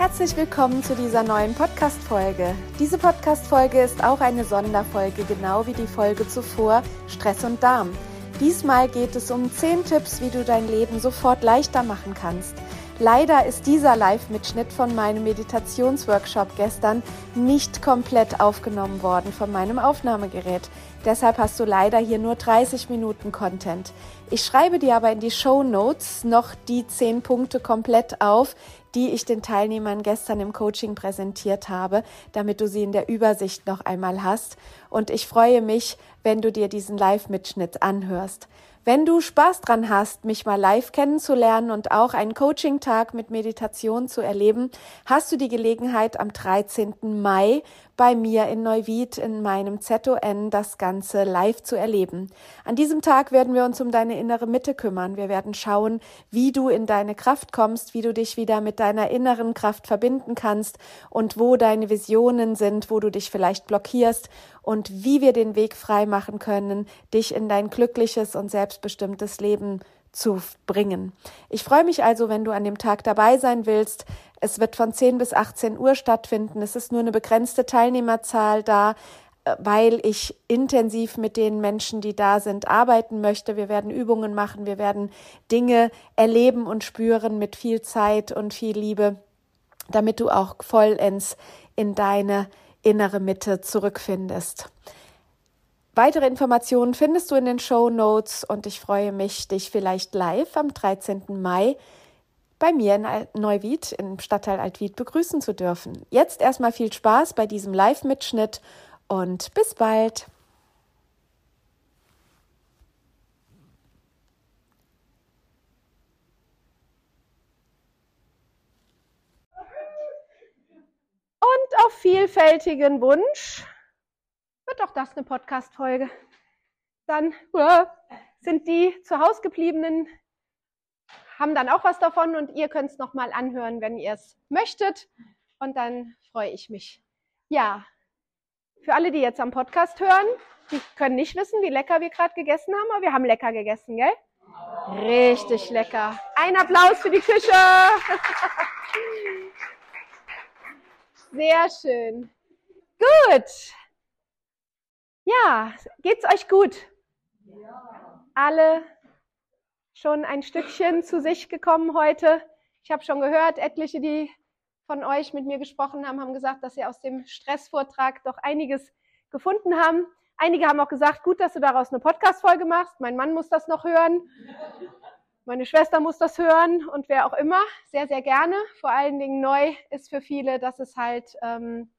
Herzlich willkommen zu dieser neuen Podcast-Folge. Diese Podcast-Folge ist auch eine Sonderfolge, genau wie die Folge zuvor Stress und Darm. Diesmal geht es um 10 Tipps, wie du dein Leben sofort leichter machen kannst. Leider ist dieser Live-Mitschnitt von meinem Meditationsworkshop gestern nicht komplett aufgenommen worden von meinem Aufnahmegerät. Deshalb hast du leider hier nur 30 Minuten Content. Ich schreibe dir aber in die Show Notes noch die 10 Punkte komplett auf, die ich den Teilnehmern gestern im Coaching präsentiert habe, damit du sie in der Übersicht noch einmal hast. Und ich freue mich, wenn du dir diesen Live-Mitschnitt anhörst. Wenn du Spaß dran hast, mich mal live kennenzulernen und auch einen Coaching-Tag mit Meditation zu erleben, hast du die Gelegenheit am 13. Mai bei mir in Neuwied in meinem ZON das Ganze live zu erleben. An diesem Tag werden wir uns um deine innere Mitte kümmern. Wir werden schauen, wie du in deine Kraft kommst, wie du dich wieder mit deiner inneren Kraft verbinden kannst und wo deine Visionen sind, wo du dich vielleicht blockierst und wie wir den Weg frei machen können, dich in dein glückliches und selbstbestimmtes Leben zu bringen. Ich freue mich also, wenn du an dem Tag dabei sein willst. Es wird von 10 bis 18 Uhr stattfinden. Es ist nur eine begrenzte Teilnehmerzahl da, äh, weil ich intensiv mit den Menschen, die da sind, arbeiten möchte. Wir werden Übungen machen, wir werden Dinge erleben und spüren mit viel Zeit und viel Liebe, damit du auch vollends in deine innere Mitte zurückfindest. Weitere Informationen findest du in den Show Notes und ich freue mich, dich vielleicht live am 13. Mai bei mir in Neuwied im Stadtteil Altwied begrüßen zu dürfen. Jetzt erstmal viel Spaß bei diesem Live-Mitschnitt und bis bald. Und auf vielfältigen Wunsch wird doch das eine Podcast-Folge. Dann sind die zu Hause gebliebenen, haben dann auch was davon und ihr könnt es nochmal anhören, wenn ihr es möchtet. Und dann freue ich mich. Ja, für alle, die jetzt am Podcast hören, die können nicht wissen, wie lecker wir gerade gegessen haben, aber wir haben lecker gegessen, gell? Richtig lecker. Ein Applaus für die Küche. Sehr schön. Gut. Ja, geht's euch gut? Alle schon ein Stückchen zu sich gekommen heute. Ich habe schon gehört, etliche, die von euch mit mir gesprochen haben, haben gesagt, dass sie aus dem Stressvortrag doch einiges gefunden haben. Einige haben auch gesagt, gut, dass du daraus eine Podcast-Folge machst. Mein Mann muss das noch hören. Meine Schwester muss das hören und wer auch immer. Sehr, sehr gerne. Vor allen Dingen neu ist für viele, dass es halt ähm,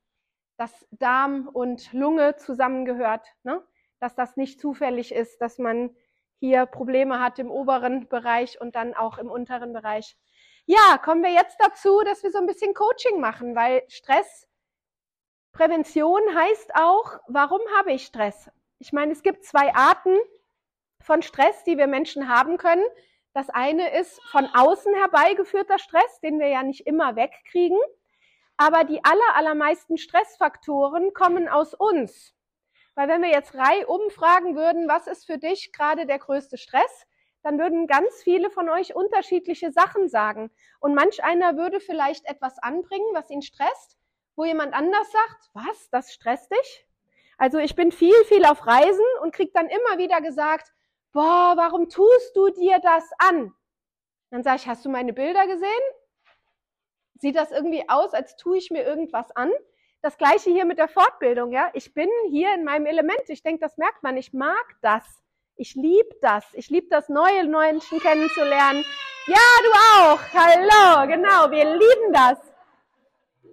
dass Darm und Lunge zusammengehört, ne? dass das nicht zufällig ist, dass man hier Probleme hat im oberen Bereich und dann auch im unteren Bereich. Ja, kommen wir jetzt dazu, dass wir so ein bisschen Coaching machen, weil Stressprävention heißt auch, warum habe ich Stress? Ich meine, es gibt zwei Arten von Stress, die wir Menschen haben können. Das eine ist von außen herbeigeführter Stress, den wir ja nicht immer wegkriegen. Aber die aller, allermeisten Stressfaktoren kommen aus uns. Weil wenn wir jetzt reihum fragen würden, was ist für dich gerade der größte Stress, dann würden ganz viele von euch unterschiedliche Sachen sagen. Und manch einer würde vielleicht etwas anbringen, was ihn stresst, wo jemand anders sagt, was, das stresst dich? Also ich bin viel, viel auf Reisen und krieg dann immer wieder gesagt, boah, warum tust du dir das an? Dann sage ich, hast du meine Bilder gesehen? Sieht das irgendwie aus, als tue ich mir irgendwas an? Das gleiche hier mit der Fortbildung, ja. Ich bin hier in meinem Element. Ich denke, das merkt man. Ich mag das. Ich liebe das. Ich liebe das, neue Menschen kennenzulernen. Ja, du auch. Hallo, genau. Wir lieben das.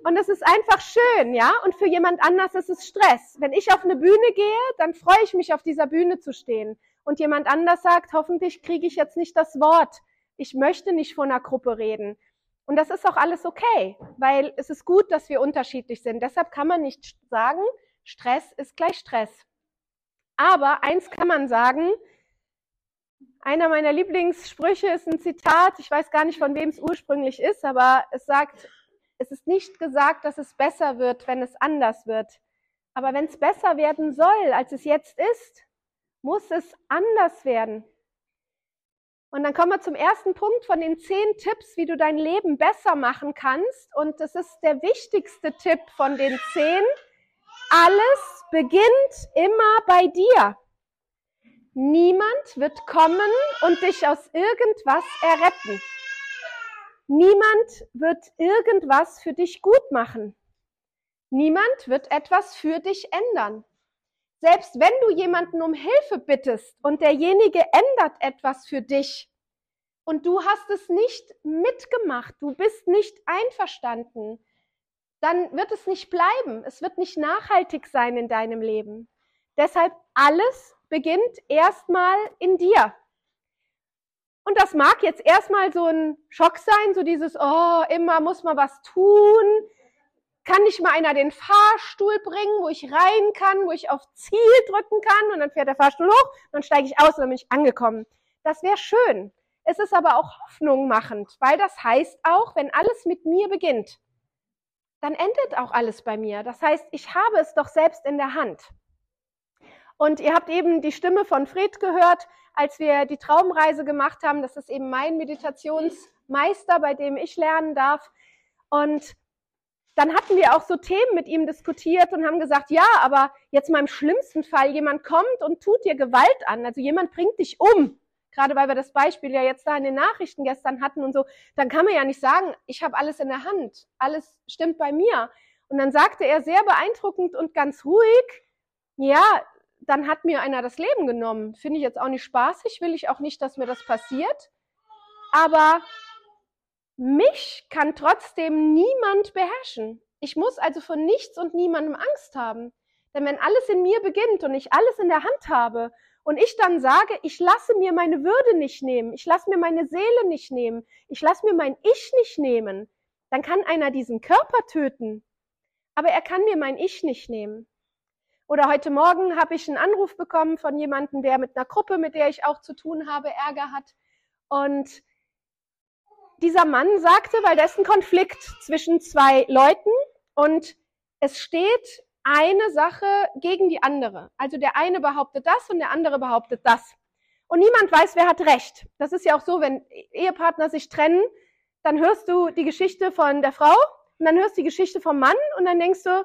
Und es ist einfach schön, ja. Und für jemand anders ist es Stress. Wenn ich auf eine Bühne gehe, dann freue ich mich, auf dieser Bühne zu stehen. Und jemand anders sagt, hoffentlich kriege ich jetzt nicht das Wort. Ich möchte nicht vor einer Gruppe reden. Und das ist auch alles okay, weil es ist gut, dass wir unterschiedlich sind. Deshalb kann man nicht sagen, Stress ist gleich Stress. Aber eins kann man sagen, einer meiner Lieblingssprüche ist ein Zitat, ich weiß gar nicht, von wem es ursprünglich ist, aber es sagt, es ist nicht gesagt, dass es besser wird, wenn es anders wird. Aber wenn es besser werden soll, als es jetzt ist, muss es anders werden. Und dann kommen wir zum ersten Punkt von den zehn Tipps, wie du dein Leben besser machen kannst. Und das ist der wichtigste Tipp von den zehn. Alles beginnt immer bei dir. Niemand wird kommen und dich aus irgendwas erretten. Niemand wird irgendwas für dich gut machen. Niemand wird etwas für dich ändern. Selbst wenn du jemanden um Hilfe bittest und derjenige ändert etwas für dich und du hast es nicht mitgemacht, du bist nicht einverstanden, dann wird es nicht bleiben. Es wird nicht nachhaltig sein in deinem Leben. Deshalb alles beginnt erstmal in dir. Und das mag jetzt erstmal so ein Schock sein, so dieses, oh, immer muss man was tun. Kann nicht mal einer den Fahrstuhl bringen, wo ich rein kann, wo ich auf Ziel drücken kann und dann fährt der Fahrstuhl hoch, dann steige ich aus und dann bin ich angekommen. Das wäre schön. Es ist aber auch Hoffnung machend, weil das heißt auch, wenn alles mit mir beginnt, dann endet auch alles bei mir. Das heißt, ich habe es doch selbst in der Hand. Und ihr habt eben die Stimme von Fred gehört, als wir die Traumreise gemacht haben. Das ist eben mein Meditationsmeister, bei dem ich lernen darf. Und dann hatten wir auch so Themen mit ihm diskutiert und haben gesagt, ja, aber jetzt mal im schlimmsten Fall, jemand kommt und tut dir Gewalt an. Also jemand bringt dich um. Gerade weil wir das Beispiel ja jetzt da in den Nachrichten gestern hatten und so, dann kann man ja nicht sagen, ich habe alles in der Hand, alles stimmt bei mir. Und dann sagte er sehr beeindruckend und ganz ruhig, ja, dann hat mir einer das Leben genommen. Finde ich jetzt auch nicht spaßig, will ich auch nicht, dass mir das passiert. Aber mich kann trotzdem niemand beherrschen. Ich muss also von nichts und niemandem Angst haben. Denn wenn alles in mir beginnt und ich alles in der Hand habe und ich dann sage, ich lasse mir meine Würde nicht nehmen, ich lasse mir meine Seele nicht nehmen, ich lasse mir mein Ich nicht nehmen, dann kann einer diesen Körper töten, aber er kann mir mein Ich nicht nehmen. Oder heute Morgen habe ich einen Anruf bekommen von jemandem, der mit einer Gruppe, mit der ich auch zu tun habe, Ärger hat. Und dieser Mann sagte, weil da ist ein Konflikt zwischen zwei Leuten und es steht eine Sache gegen die andere. Also der eine behauptet das und der andere behauptet das. Und niemand weiß, wer hat recht. Das ist ja auch so, wenn Ehepartner sich trennen, dann hörst du die Geschichte von der Frau und dann hörst du die Geschichte vom Mann und dann denkst du,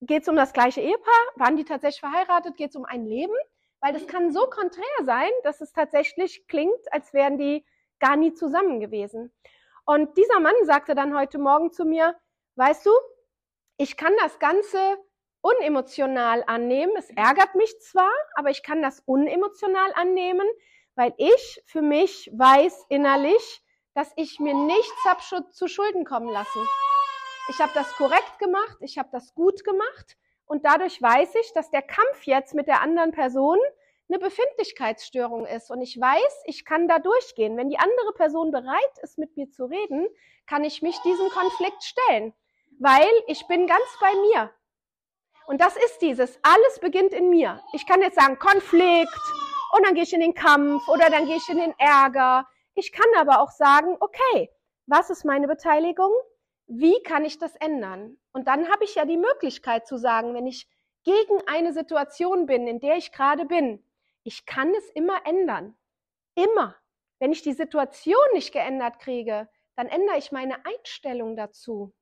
Geht es um das gleiche Ehepaar? Waren die tatsächlich verheiratet? Geht es um ein Leben? Weil das kann so konträr sein, dass es tatsächlich klingt, als wären die gar nie zusammen gewesen. Und dieser Mann sagte dann heute Morgen zu mir, weißt du, ich kann das Ganze unemotional annehmen. Es ärgert mich zwar, aber ich kann das unemotional annehmen, weil ich für mich weiß innerlich, dass ich mir nichts hab zu Schulden kommen lassen ich habe das korrekt gemacht, ich habe das gut gemacht und dadurch weiß ich, dass der Kampf jetzt mit der anderen Person eine Befindlichkeitsstörung ist und ich weiß, ich kann da durchgehen. Wenn die andere Person bereit ist, mit mir zu reden, kann ich mich diesem Konflikt stellen, weil ich bin ganz bei mir. Und das ist dieses, alles beginnt in mir. Ich kann jetzt sagen, Konflikt und dann gehe ich in den Kampf oder dann gehe ich in den Ärger. Ich kann aber auch sagen, okay, was ist meine Beteiligung? wie kann ich das ändern? Und dann habe ich ja die Möglichkeit zu sagen, wenn ich gegen eine Situation bin, in der ich gerade bin, ich kann es immer ändern. Immer. Wenn ich die Situation nicht geändert kriege, dann ändere ich meine Einstellung dazu.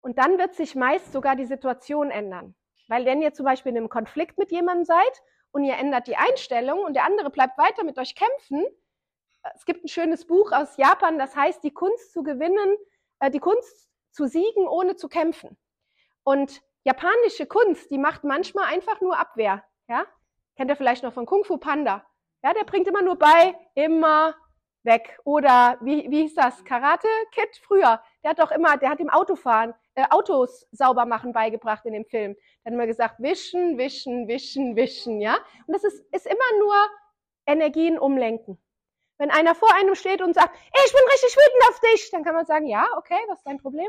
Und dann wird sich meist sogar die Situation ändern. Weil wenn ihr zum Beispiel in einem Konflikt mit jemandem seid und ihr ändert die Einstellung und der andere bleibt weiter mit euch kämpfen, es gibt ein schönes Buch aus Japan, das heißt, die Kunst zu gewinnen, äh, die Kunst zu siegen, ohne zu kämpfen. Und japanische Kunst, die macht manchmal einfach nur Abwehr. Ja? Kennt ihr vielleicht noch von Kung Fu Panda? Ja, der bringt immer nur bei, immer weg. Oder wie, wie hieß das? Karate Kid früher. Der hat doch immer, der hat dem Autofahren, äh, Autos sauber machen beigebracht in dem Film. Der hat immer gesagt, wischen, wischen, wischen, wischen, ja. Und das ist, ist immer nur Energien umlenken. Wenn einer vor einem steht und sagt, ich bin richtig wütend auf dich, dann kann man sagen, ja, okay, was ist dein Problem?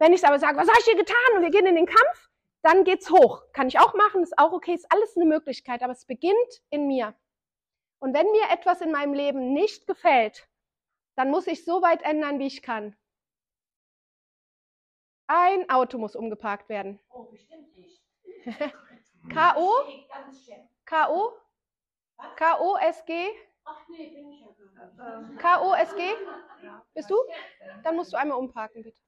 Wenn ich aber sage, was habe ich dir getan und wir gehen in den Kampf, dann geht's hoch. Kann ich auch machen, ist auch okay, ist alles eine Möglichkeit, aber es beginnt in mir. Und wenn mir etwas in meinem Leben nicht gefällt, dann muss ich so weit ändern, wie ich kann. Ein Auto muss umgeparkt werden. Oh, bestimmt nicht. K.O.? K.O.? K.O.S.G.? Ach nee, bin ich ja. K.O.S.G.? Bist du? Dann musst du einmal umparken, bitte.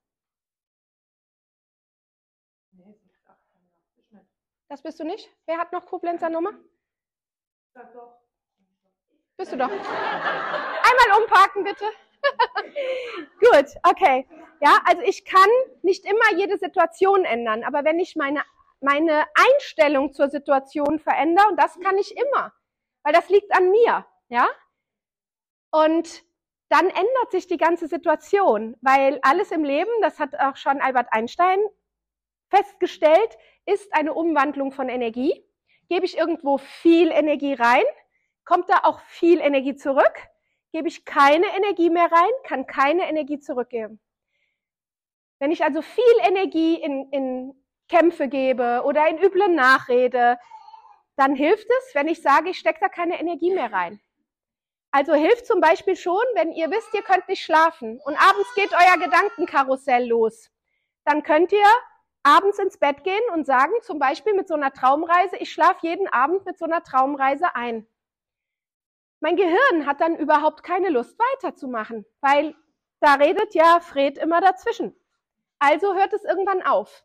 Das bist du nicht? Wer hat noch Koblenzer Nummer? Ja, doch. Bist du doch. Einmal umparken, bitte. Gut, okay. Ja, also ich kann nicht immer jede Situation ändern, aber wenn ich meine, meine Einstellung zur Situation verändere, und das kann ich immer, weil das liegt an mir, ja, und dann ändert sich die ganze Situation, weil alles im Leben, das hat auch schon Albert Einstein festgestellt, ist eine Umwandlung von Energie. Gebe ich irgendwo viel Energie rein, kommt da auch viel Energie zurück. Gebe ich keine Energie mehr rein, kann keine Energie zurückgeben. Wenn ich also viel Energie in, in Kämpfe gebe oder in üble Nachrede, dann hilft es, wenn ich sage, ich stecke da keine Energie mehr rein. Also hilft zum Beispiel schon, wenn ihr wisst, ihr könnt nicht schlafen und abends geht euer Gedankenkarussell los. Dann könnt ihr abends ins Bett gehen und sagen, zum Beispiel mit so einer Traumreise, ich schlafe jeden Abend mit so einer Traumreise ein. Mein Gehirn hat dann überhaupt keine Lust weiterzumachen, weil da redet ja Fred immer dazwischen. Also hört es irgendwann auf.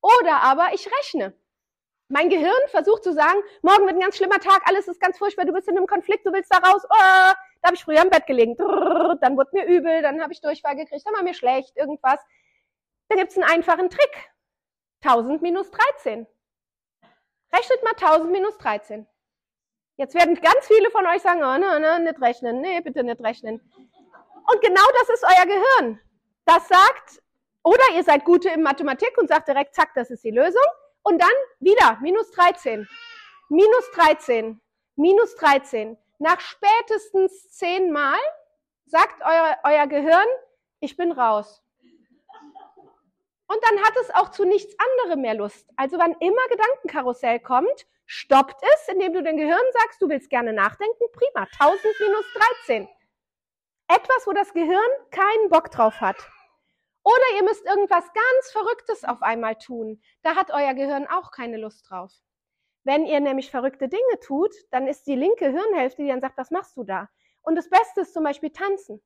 Oder aber ich rechne. Mein Gehirn versucht zu sagen, morgen wird ein ganz schlimmer Tag, alles ist ganz furchtbar, du bist in einem Konflikt, du willst da raus. Oh, da habe ich früher im Bett gelegen. Dann wurde mir übel, dann habe ich Durchfall gekriegt, dann war mir schlecht, irgendwas. Da gibt's einen einfachen Trick. 1000 minus 13. Rechnet mal 1000 minus 13. Jetzt werden ganz viele von euch sagen, oh, ne, ne, nicht rechnen. Nee, bitte nicht rechnen. Und genau das ist euer Gehirn. Das sagt, oder ihr seid gute in Mathematik und sagt direkt, zack, das ist die Lösung. Und dann wieder, minus 13. Minus 13. Minus 13. Nach spätestens zehnmal sagt euer, euer Gehirn, ich bin raus. Und dann hat es auch zu nichts anderem mehr Lust. Also wann immer Gedankenkarussell kommt, stoppt es, indem du dem Gehirn sagst, du willst gerne nachdenken, prima, 1000 minus 13. Etwas, wo das Gehirn keinen Bock drauf hat. Oder ihr müsst irgendwas ganz Verrücktes auf einmal tun. Da hat euer Gehirn auch keine Lust drauf. Wenn ihr nämlich verrückte Dinge tut, dann ist die linke Hirnhälfte, die dann sagt, was machst du da? Und das Beste ist zum Beispiel tanzen.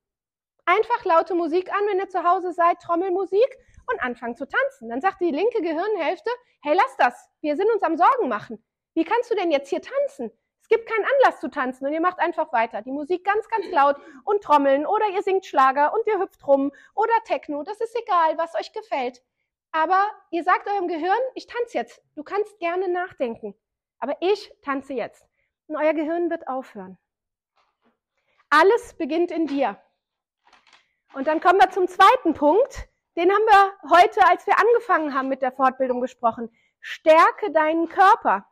Einfach laute Musik an, wenn ihr zu Hause seid, Trommelmusik und anfangen zu tanzen. Dann sagt die linke Gehirnhälfte, hey, lass das, wir sind uns am Sorgen machen. Wie kannst du denn jetzt hier tanzen? Es gibt keinen Anlass zu tanzen und ihr macht einfach weiter. Die Musik ganz, ganz laut und trommeln oder ihr singt Schlager und ihr hüpft rum oder Techno. Das ist egal, was euch gefällt. Aber ihr sagt eurem Gehirn, ich tanze jetzt. Du kannst gerne nachdenken. Aber ich tanze jetzt. Und euer Gehirn wird aufhören. Alles beginnt in dir. Und dann kommen wir zum zweiten Punkt. Den haben wir heute, als wir angefangen haben mit der Fortbildung besprochen. Stärke deinen Körper.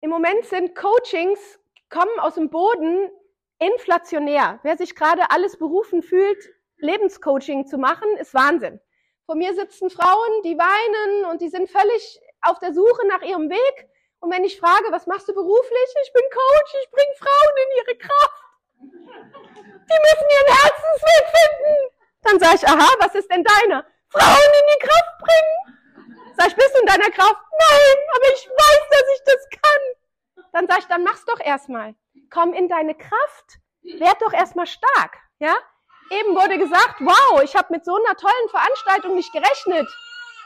Im Moment sind Coachings, kommen aus dem Boden inflationär. Wer sich gerade alles berufen fühlt, Lebenscoaching zu machen, ist Wahnsinn. Vor mir sitzen Frauen, die weinen und die sind völlig auf der Suche nach ihrem Weg. Und wenn ich frage, was machst du beruflich? Ich bin Coach, ich bringe Frauen in ihre Kraft. Die müssen ihren Herzensweg finden. Dann sage ich, aha, was ist denn deiner? Frauen in die Kraft bringen. Sag ich, bist du in deiner Kraft? Nein, aber ich weiß, dass ich das kann. Dann sag ich, dann mach's doch erstmal. Komm in deine Kraft. Werd doch erstmal stark. Ja? Eben wurde gesagt, wow, ich habe mit so einer tollen Veranstaltung nicht gerechnet.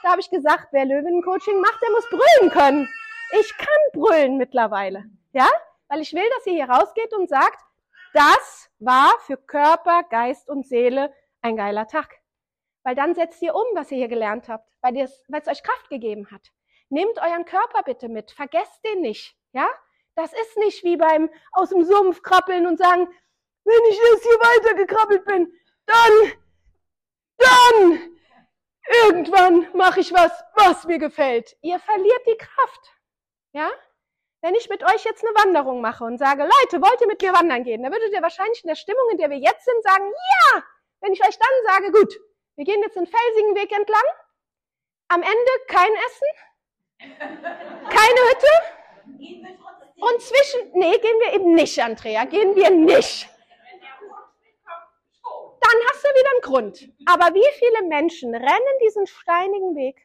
Da habe ich gesagt, wer Löwencoaching macht, der muss brüllen können. Ich kann brüllen mittlerweile. Ja? Weil ich will, dass ihr hier rausgeht und sagt, das war für Körper, Geist und Seele ein geiler Tag. Weil dann setzt ihr um, was ihr hier gelernt habt, weil es euch Kraft gegeben hat. Nehmt euren Körper bitte mit, vergesst den nicht, ja? Das ist nicht wie beim aus dem Sumpf krabbeln und sagen, wenn ich jetzt hier weitergekrabbelt bin, dann, dann, irgendwann mache ich was, was mir gefällt. Ihr verliert die Kraft, ja? Wenn ich mit euch jetzt eine Wanderung mache und sage, Leute, wollt ihr mit mir wandern gehen? Dann würdet ihr wahrscheinlich in der Stimmung, in der wir jetzt sind, sagen, ja! Wenn ich euch dann sage, gut, wir gehen jetzt den felsigen Weg entlang, am Ende kein Essen, keine Hütte und zwischen, nee, gehen wir eben nicht, Andrea, gehen wir nicht. Dann hast du wieder einen Grund. Aber wie viele Menschen rennen diesen steinigen Weg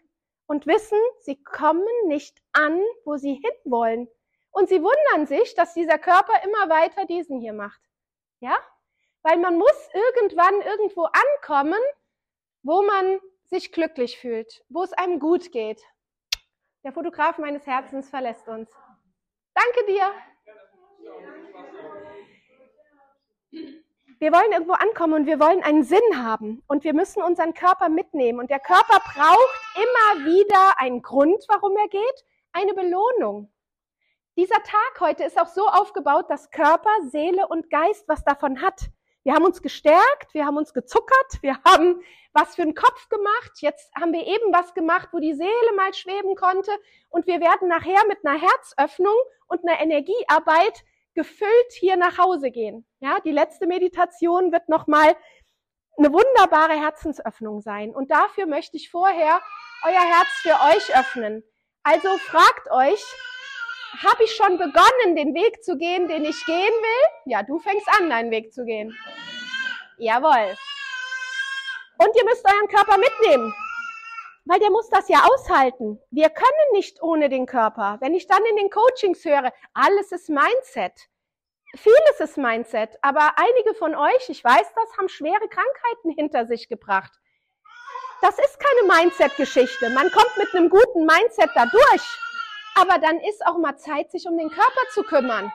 und wissen, sie kommen nicht an, wo sie hinwollen. Und sie wundern sich, dass dieser Körper immer weiter diesen hier macht. Ja? Weil man muss irgendwann irgendwo ankommen, wo man sich glücklich fühlt, wo es einem gut geht. Der Fotograf meines Herzens verlässt uns. Danke dir. Wir wollen irgendwo ankommen und wir wollen einen Sinn haben und wir müssen unseren Körper mitnehmen und der Körper braucht immer wieder einen Grund, warum er geht, eine Belohnung. Dieser Tag heute ist auch so aufgebaut, dass Körper, Seele und Geist was davon hat. Wir haben uns gestärkt, wir haben uns gezuckert, wir haben was für den Kopf gemacht. Jetzt haben wir eben was gemacht, wo die Seele mal schweben konnte. Und wir werden nachher mit einer Herzöffnung und einer Energiearbeit gefüllt hier nach Hause gehen. Ja, die letzte Meditation wird nochmal eine wunderbare Herzensöffnung sein. Und dafür möchte ich vorher euer Herz für euch öffnen. Also fragt euch, habe ich schon begonnen, den Weg zu gehen, den ich gehen will? Ja, du fängst an, deinen Weg zu gehen. Jawohl. Und ihr müsst euren Körper mitnehmen, weil der muss das ja aushalten. Wir können nicht ohne den Körper. Wenn ich dann in den Coachings höre, alles ist Mindset. Vieles ist Mindset, aber einige von euch, ich weiß das, haben schwere Krankheiten hinter sich gebracht. Das ist keine Mindset-Geschichte. Man kommt mit einem guten Mindset da durch. Aber dann ist auch mal Zeit, sich um den Körper zu kümmern.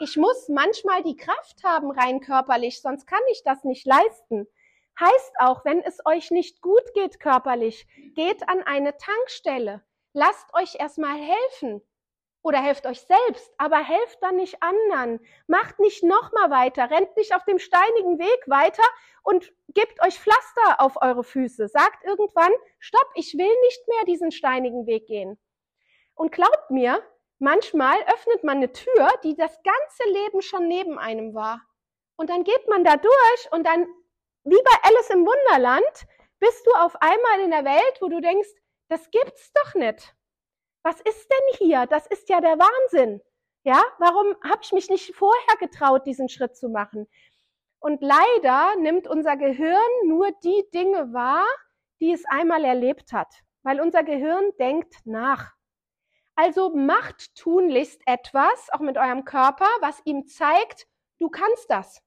Ich muss manchmal die Kraft haben, rein körperlich, sonst kann ich das nicht leisten. Heißt auch, wenn es euch nicht gut geht körperlich, geht an eine Tankstelle. Lasst euch erstmal helfen. Oder helft euch selbst, aber helft dann nicht anderen. Macht nicht nochmal weiter, rennt nicht auf dem steinigen Weg weiter und gebt euch Pflaster auf eure Füße. Sagt irgendwann, stopp, ich will nicht mehr diesen steinigen Weg gehen. Und glaubt mir, manchmal öffnet man eine Tür, die das ganze Leben schon neben einem war. Und dann geht man da durch und dann, wie bei Alice im Wunderland, bist du auf einmal in der Welt, wo du denkst, das gibt's doch nicht. Was ist denn hier? Das ist ja der Wahnsinn. Ja, warum habe ich mich nicht vorher getraut, diesen Schritt zu machen? Und leider nimmt unser Gehirn nur die Dinge wahr, die es einmal erlebt hat, weil unser Gehirn denkt nach. Also macht tunlichst etwas, auch mit eurem Körper, was ihm zeigt, du kannst das.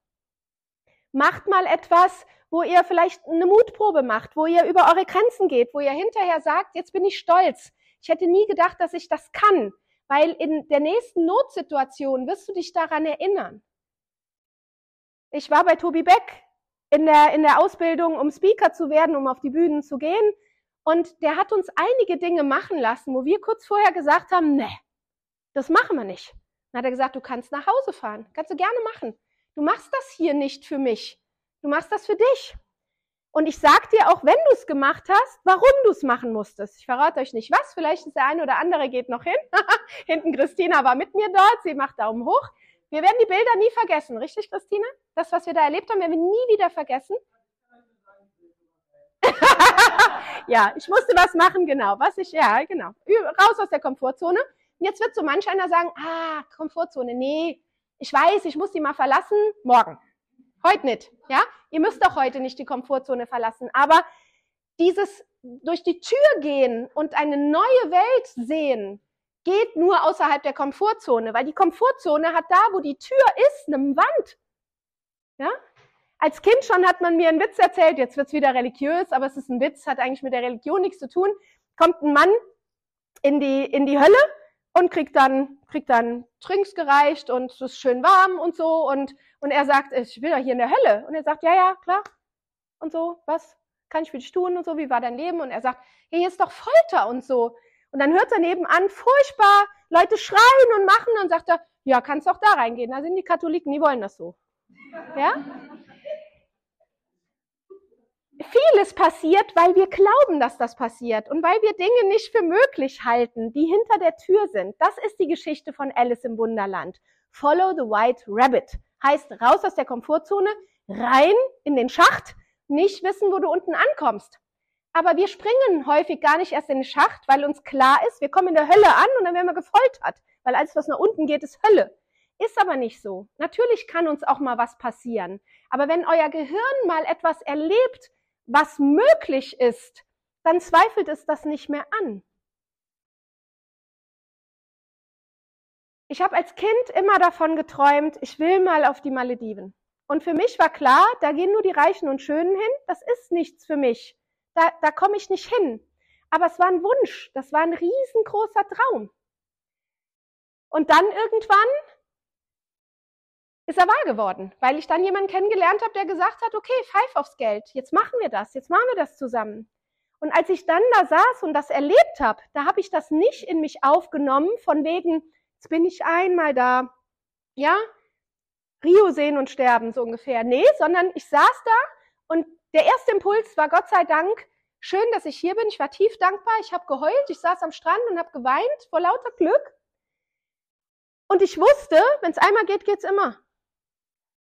Macht mal etwas, wo ihr vielleicht eine Mutprobe macht, wo ihr über eure Grenzen geht, wo ihr hinterher sagt, jetzt bin ich stolz. Ich hätte nie gedacht, dass ich das kann, weil in der nächsten Notsituation wirst du dich daran erinnern. Ich war bei Tobi Beck in der, in der Ausbildung, um Speaker zu werden, um auf die Bühnen zu gehen. Und der hat uns einige Dinge machen lassen, wo wir kurz vorher gesagt haben, ne, das machen wir nicht. Dann hat er gesagt, du kannst nach Hause fahren, kannst du gerne machen. Du machst das hier nicht für mich, du machst das für dich. Und ich sag dir auch, wenn du es gemacht hast, warum du es machen musstest. Ich verrate euch nicht was, vielleicht ist der eine oder andere geht noch hin. Hinten Christina war mit mir dort, sie macht Daumen hoch. Wir werden die Bilder nie vergessen, richtig Christine? Das, was wir da erlebt haben, werden wir nie wieder vergessen. ja, ich musste was machen, genau. Was ich, ja, genau. Raus aus der Komfortzone. Und jetzt wird so manch einer sagen, ah, Komfortzone, nee, ich weiß, ich muss die mal verlassen, morgen. Heute nicht, ja? Ihr müsst doch heute nicht die Komfortzone verlassen. Aber dieses durch die Tür gehen und eine neue Welt sehen, geht nur außerhalb der Komfortzone, weil die Komfortzone hat da, wo die Tür ist, eine Wand. Ja? Als Kind schon hat man mir einen Witz erzählt, jetzt wird's wieder religiös, aber es ist ein Witz, hat eigentlich mit der Religion nichts zu tun. Kommt ein Mann in die, in die Hölle und kriegt dann, kriegt dann Trinks gereicht und es ist schön warm und so und, und er sagt, ich will ja hier in der Hölle. Und er sagt, ja, ja, klar. Und so, was kann ich für dich tun und so, wie war dein Leben? Und er sagt, hier ist doch Folter und so. Und dann hört er nebenan furchtbar Leute schreien und machen und sagt er, ja, kannst auch da reingehen. Da sind die Katholiken, die wollen das so. Ja? Vieles passiert, weil wir glauben, dass das passiert und weil wir Dinge nicht für möglich halten, die hinter der Tür sind. Das ist die Geschichte von Alice im Wunderland. Follow the White Rabbit heißt raus aus der Komfortzone, rein in den Schacht, nicht wissen, wo du unten ankommst. Aber wir springen häufig gar nicht erst in den Schacht, weil uns klar ist, wir kommen in der Hölle an und dann werden wir gefoltert, weil alles, was nach unten geht, ist Hölle. Ist aber nicht so. Natürlich kann uns auch mal was passieren. Aber wenn euer Gehirn mal etwas erlebt, was möglich ist, dann zweifelt es das nicht mehr an. Ich habe als Kind immer davon geträumt, ich will mal auf die Malediven. Und für mich war klar, da gehen nur die Reichen und Schönen hin. Das ist nichts für mich. Da, da komme ich nicht hin. Aber es war ein Wunsch. Das war ein riesengroßer Traum. Und dann irgendwann ist er wahr geworden, weil ich dann jemanden kennengelernt habe, der gesagt hat, okay, pfeif aufs Geld. Jetzt machen wir das. Jetzt machen wir das zusammen. Und als ich dann da saß und das erlebt habe, da habe ich das nicht in mich aufgenommen, von wegen, Jetzt bin ich einmal da. Ja? Rio sehen und sterben, so ungefähr. Nee, sondern ich saß da und der erste Impuls war Gott sei Dank, schön, dass ich hier bin. Ich war tief dankbar. Ich habe geheult. Ich saß am Strand und habe geweint vor lauter Glück. Und ich wusste, wenn es einmal geht, geht's immer.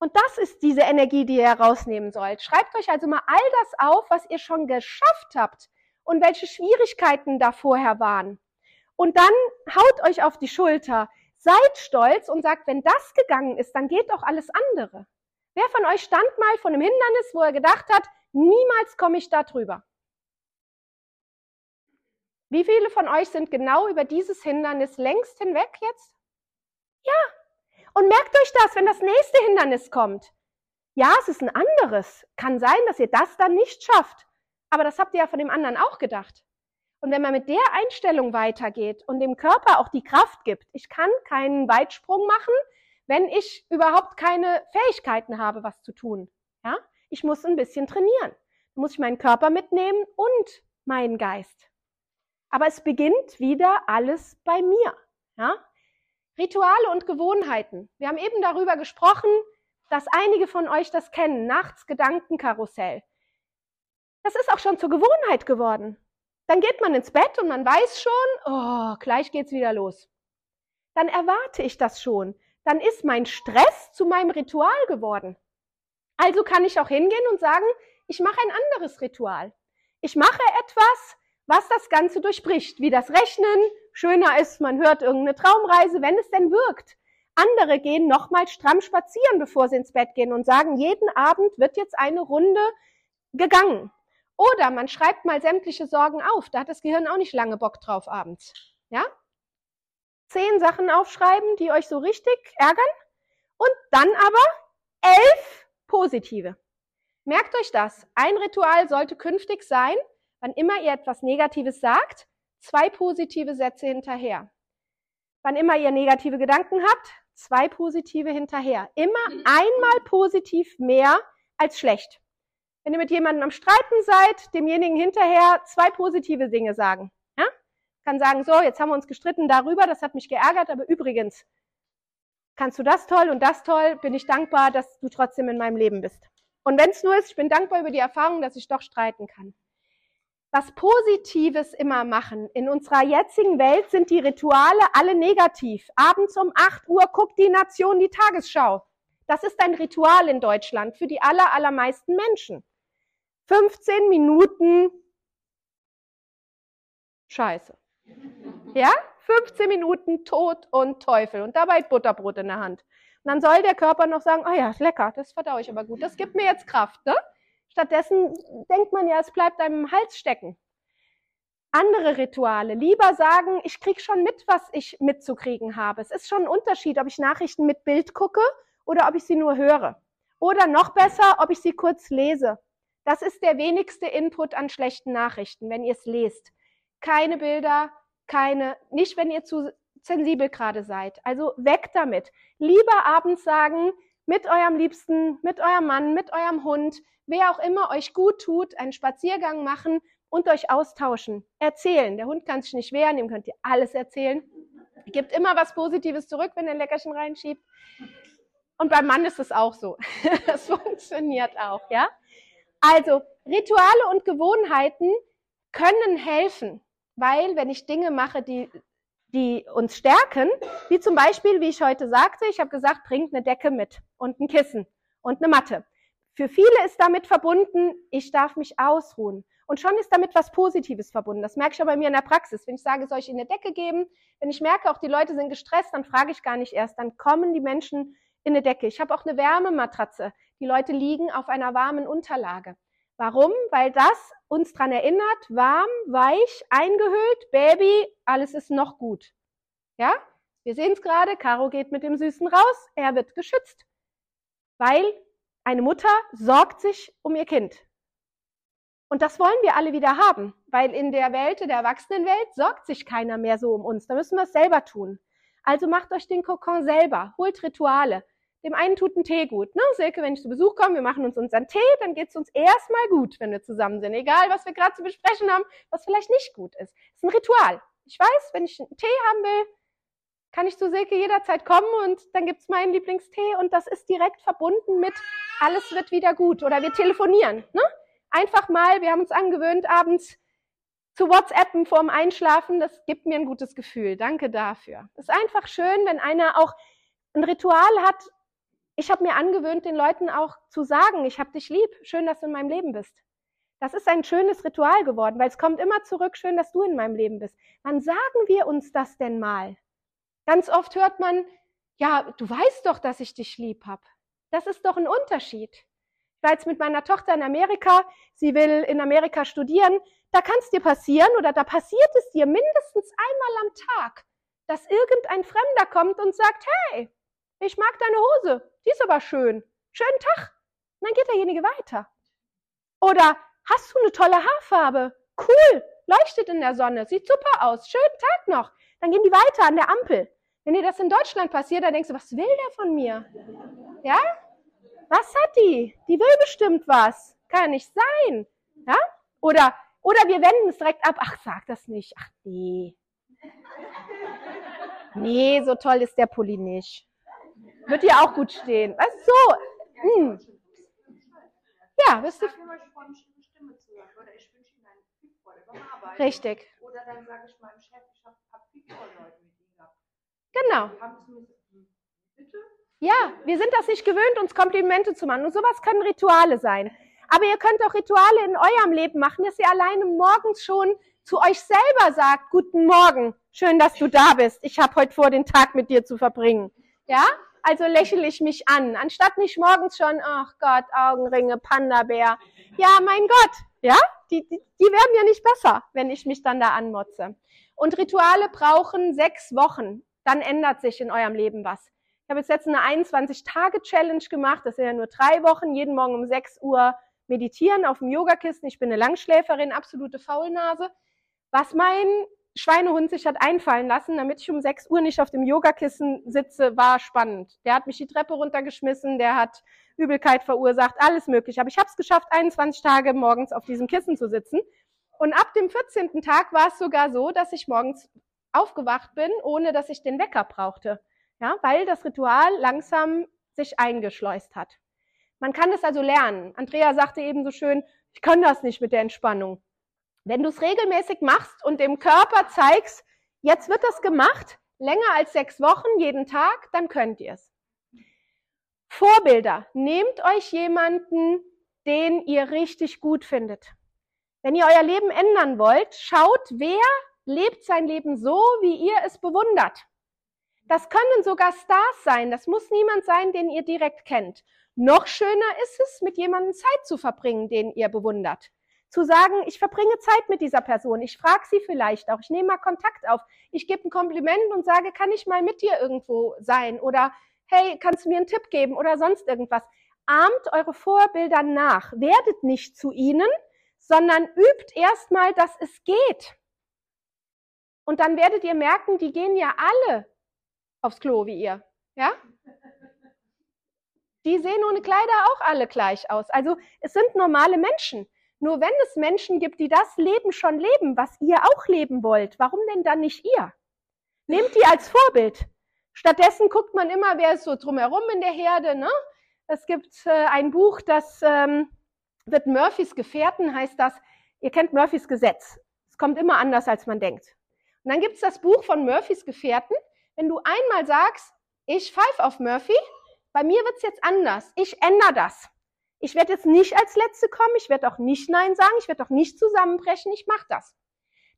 Und das ist diese Energie, die ihr herausnehmen sollt. Schreibt euch also mal all das auf, was ihr schon geschafft habt und welche Schwierigkeiten da vorher waren. Und dann haut euch auf die Schulter, seid stolz und sagt, wenn das gegangen ist, dann geht doch alles andere. Wer von euch stand mal vor einem Hindernis, wo er gedacht hat, niemals komme ich da drüber? Wie viele von euch sind genau über dieses Hindernis längst hinweg jetzt? Ja. Und merkt euch das, wenn das nächste Hindernis kommt. Ja, es ist ein anderes. Kann sein, dass ihr das dann nicht schafft. Aber das habt ihr ja von dem anderen auch gedacht. Und wenn man mit der Einstellung weitergeht und dem Körper auch die Kraft gibt, ich kann keinen Weitsprung machen, wenn ich überhaupt keine Fähigkeiten habe, was zu tun. Ja? Ich muss ein bisschen trainieren. Muss ich meinen Körper mitnehmen und meinen Geist. Aber es beginnt wieder alles bei mir. Ja? Rituale und Gewohnheiten. Wir haben eben darüber gesprochen, dass einige von euch das kennen. Nachts Gedankenkarussell. Das ist auch schon zur Gewohnheit geworden. Dann geht man ins Bett und man weiß schon, oh, gleich geht's wieder los. Dann erwarte ich das schon. Dann ist mein Stress zu meinem Ritual geworden. Also kann ich auch hingehen und sagen, ich mache ein anderes Ritual. Ich mache etwas, was das Ganze durchbricht, wie das Rechnen. Schöner ist, man hört irgendeine Traumreise, wenn es denn wirkt. Andere gehen nochmal stramm spazieren, bevor sie ins Bett gehen und sagen, jeden Abend wird jetzt eine Runde gegangen. Oder man schreibt mal sämtliche Sorgen auf. Da hat das Gehirn auch nicht lange Bock drauf abends. Ja? Zehn Sachen aufschreiben, die euch so richtig ärgern. Und dann aber elf positive. Merkt euch das. Ein Ritual sollte künftig sein, wann immer ihr etwas Negatives sagt, zwei positive Sätze hinterher. Wann immer ihr negative Gedanken habt, zwei positive hinterher. Immer einmal positiv mehr als schlecht. Wenn ihr mit jemandem am Streiten seid, demjenigen hinterher zwei positive Dinge sagen. Ja? Kann sagen, so, jetzt haben wir uns gestritten darüber, das hat mich geärgert, aber übrigens, kannst du das toll und das toll, bin ich dankbar, dass du trotzdem in meinem Leben bist. Und wenn es nur ist, ich bin dankbar über die Erfahrung, dass ich doch streiten kann. Was Positives immer machen. In unserer jetzigen Welt sind die Rituale alle negativ. Abends um 8 Uhr guckt die Nation die Tagesschau. Das ist ein Ritual in Deutschland für die aller, allermeisten Menschen. 15 Minuten Scheiße. Ja? 15 Minuten Tod und Teufel und dabei Butterbrot in der Hand. Und dann soll der Körper noch sagen, oh ja, lecker, das verdaue ich aber gut, das gibt mir jetzt Kraft. Ne? Stattdessen denkt man ja, es bleibt einem im Hals stecken. Andere Rituale, lieber sagen, ich krieg schon mit, was ich mitzukriegen habe. Es ist schon ein Unterschied, ob ich Nachrichten mit Bild gucke oder ob ich sie nur höre. Oder noch besser, ob ich sie kurz lese. Das ist der wenigste Input an schlechten Nachrichten, wenn ihr es lest. Keine Bilder, keine, nicht wenn ihr zu sensibel gerade seid. Also weg damit. Lieber abends sagen, mit eurem Liebsten, mit eurem Mann, mit eurem Hund, wer auch immer euch gut tut, einen Spaziergang machen und euch austauschen. Erzählen. Der Hund kann sich nicht wehren, ihm könnt ihr alles erzählen. Gibt immer was Positives zurück, wenn er ein Leckerchen reinschiebt. Und beim Mann ist es auch so. Das funktioniert auch, ja? Also Rituale und Gewohnheiten können helfen, weil wenn ich Dinge mache, die, die uns stärken, wie zum Beispiel, wie ich heute sagte, ich habe gesagt, bringt eine Decke mit und ein Kissen und eine Matte. Für viele ist damit verbunden, ich darf mich ausruhen. Und schon ist damit was Positives verbunden. Das merke ich auch bei mir in der Praxis. Wenn ich sage, soll ich ihnen eine Decke geben? Wenn ich merke, auch die Leute sind gestresst, dann frage ich gar nicht erst. Dann kommen die Menschen in eine Decke. Ich habe auch eine Wärmematratze. Die Leute liegen auf einer warmen Unterlage. Warum? Weil das uns dran erinnert, warm, weich, eingehüllt, Baby, alles ist noch gut. Ja? Wir sehen es gerade, Caro geht mit dem Süßen raus, er wird geschützt. Weil eine Mutter sorgt sich um ihr Kind. Und das wollen wir alle wieder haben, weil in der Welt, in der Erwachsenenwelt, sorgt sich keiner mehr so um uns. Da müssen wir es selber tun. Also macht euch den Kokon selber, holt Rituale. Dem einen tut ein Tee gut. Ne? Silke, wenn ich zu Besuch komme, wir machen uns unseren Tee, dann geht's uns erstmal gut, wenn wir zusammen sind. Egal, was wir gerade zu besprechen haben, was vielleicht nicht gut ist. Ist ein Ritual. Ich weiß, wenn ich einen Tee haben will, kann ich zu Silke jederzeit kommen und dann gibt's meinen Lieblingstee und das ist direkt verbunden mit alles wird wieder gut. Oder wir telefonieren. Ne? einfach mal, wir haben uns angewöhnt, abends zu WhatsAppen vorm Einschlafen, das gibt mir ein gutes Gefühl. Danke dafür. Es ist einfach schön, wenn einer auch ein Ritual hat. Ich habe mir angewöhnt, den Leuten auch zu sagen, ich habe dich lieb, schön, dass du in meinem Leben bist. Das ist ein schönes Ritual geworden, weil es kommt immer zurück, schön, dass du in meinem Leben bist. Wann sagen wir uns das denn mal? Ganz oft hört man, ja, du weißt doch, dass ich dich lieb hab. Das ist doch ein Unterschied. Ich war jetzt mit meiner Tochter in Amerika, sie will in Amerika studieren. Da kann es dir passieren oder da passiert es dir mindestens einmal am Tag, dass irgendein Fremder kommt und sagt, hey, ich mag deine Hose, die ist aber schön. Schönen Tag. Und dann geht derjenige weiter. Oder hast du eine tolle Haarfarbe? Cool, leuchtet in der Sonne, sieht super aus. Schönen Tag noch. Dann gehen die weiter an der Ampel. Wenn dir das in Deutschland passiert, dann denkst du, was will der von mir? Ja? Was hat die? Die will bestimmt was. Kann ja nicht sein. Ja? Oder, oder wir wenden es direkt ab. Ach, sag das nicht. Ach, nee. Nee, so toll ist der Pulli nicht. Wird dir auch gut stehen. Was so? Hm. Ja, wirst du. Richtig. Oder dann sage ich meinem Chef, ich habe hab Leute mit ihm gehabt. Genau. Bitte? Ja, wir sind das nicht gewöhnt, uns Komplimente zu machen. Und sowas können Rituale sein. Aber ihr könnt auch Rituale in eurem Leben machen, dass ihr alleine morgens schon zu euch selber sagt, guten Morgen, schön, dass du da bist. Ich habe heute vor, den Tag mit dir zu verbringen. Ja? Also lächle ich mich an, anstatt nicht morgens schon, ach Gott, Augenringe, Panda-Bär. Ja, mein Gott, ja? Die, die, die werden ja nicht besser, wenn ich mich dann da anmotze. Und Rituale brauchen sechs Wochen. Dann ändert sich in eurem Leben was. Ich habe jetzt eine 21-Tage-Challenge gemacht. Das sind ja nur drei Wochen, jeden Morgen um 6 Uhr meditieren auf dem Yogakissen. Ich bin eine Langschläferin, absolute Faulnase. Was mein Schweinehund sich hat einfallen lassen, damit ich um 6 Uhr nicht auf dem Yogakissen sitze, war spannend. Der hat mich die Treppe runtergeschmissen, der hat Übelkeit verursacht, alles mögliche. Aber ich habe es geschafft, 21 Tage morgens auf diesem Kissen zu sitzen. Und ab dem 14. Tag war es sogar so, dass ich morgens aufgewacht bin, ohne dass ich den Wecker brauchte ja, weil das Ritual langsam sich eingeschleust hat. Man kann es also lernen. Andrea sagte eben so schön, ich kann das nicht mit der Entspannung. Wenn du es regelmäßig machst und dem Körper zeigst, jetzt wird das gemacht, länger als sechs Wochen, jeden Tag, dann könnt ihr es. Vorbilder. Nehmt euch jemanden, den ihr richtig gut findet. Wenn ihr euer Leben ändern wollt, schaut, wer lebt sein Leben so, wie ihr es bewundert. Das können sogar Stars sein. Das muss niemand sein, den ihr direkt kennt. Noch schöner ist es, mit jemandem Zeit zu verbringen, den ihr bewundert. Zu sagen, ich verbringe Zeit mit dieser Person. Ich frage sie vielleicht auch. Ich nehme mal Kontakt auf. Ich gebe ein Kompliment und sage, kann ich mal mit dir irgendwo sein? Oder hey, kannst du mir einen Tipp geben? Oder sonst irgendwas. Ahmt eure Vorbilder nach. Werdet nicht zu ihnen, sondern übt erstmal, dass es geht. Und dann werdet ihr merken, die gehen ja alle aufs Klo wie ihr. Ja? Die sehen ohne Kleider auch alle gleich aus. Also es sind normale Menschen. Nur wenn es Menschen gibt, die das Leben schon leben, was ihr auch leben wollt, warum denn dann nicht ihr? Nehmt die als Vorbild. Stattdessen guckt man immer, wer ist so drumherum in der Herde. Ne? Es gibt äh, ein Buch, das ähm, wird Murphys Gefährten, heißt das, ihr kennt Murphys Gesetz. Es kommt immer anders, als man denkt. Und dann gibt's das Buch von Murphys Gefährten. Wenn du einmal sagst, ich pfeife auf Murphy, bei mir wird's jetzt anders. Ich ändere das. Ich werde jetzt nicht als Letzte kommen, ich werde auch nicht Nein sagen, ich werde auch nicht zusammenbrechen, ich mache das.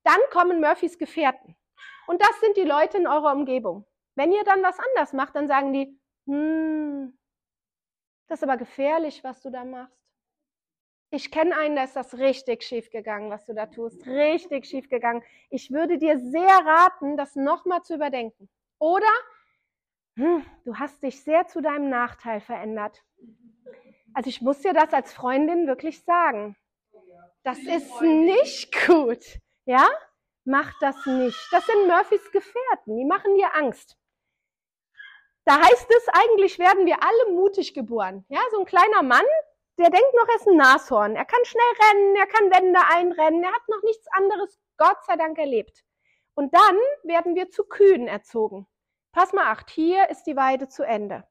Dann kommen Murphys Gefährten. Und das sind die Leute in eurer Umgebung. Wenn ihr dann was anders macht, dann sagen die, hm, das ist aber gefährlich, was du da machst. Ich kenne einen, da ist das richtig schief gegangen, was du da tust. Richtig schief gegangen. Ich würde dir sehr raten, das nochmal zu überdenken. Oder hm, du hast dich sehr zu deinem Nachteil verändert. Also ich muss dir das als Freundin wirklich sagen. Das ist nicht gut. Ja? Mach das nicht. Das sind Murphys Gefährten. Die machen dir Angst. Da heißt es, eigentlich werden wir alle mutig geboren. Ja, so ein kleiner Mann, der denkt noch, er ist ein Nashorn. Er kann schnell rennen, er kann Wände einrennen, er hat noch nichts anderes, Gott sei Dank, erlebt. Und dann werden wir zu Kühen erzogen. Pass mal acht, hier ist die Weide zu Ende.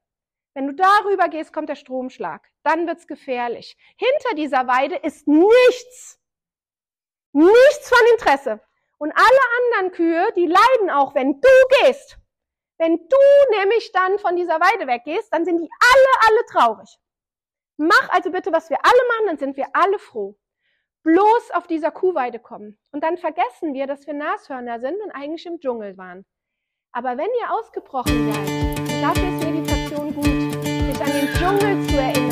Wenn du darüber gehst, kommt der Stromschlag. Dann wird's gefährlich. Hinter dieser Weide ist nichts. Nichts von Interesse. Und alle anderen Kühe, die leiden auch, wenn du gehst. Wenn du nämlich dann von dieser Weide weggehst, dann sind die alle, alle traurig. Mach also bitte, was wir alle machen, dann sind wir alle froh. Bloß auf dieser Kuhweide kommen. Und dann vergessen wir, dass wir Nashörner sind und eigentlich im Dschungel waren. Aber wenn ihr ausgebrochen seid, dafür ist Meditation gut, sich an den Dschungel zu erinnern,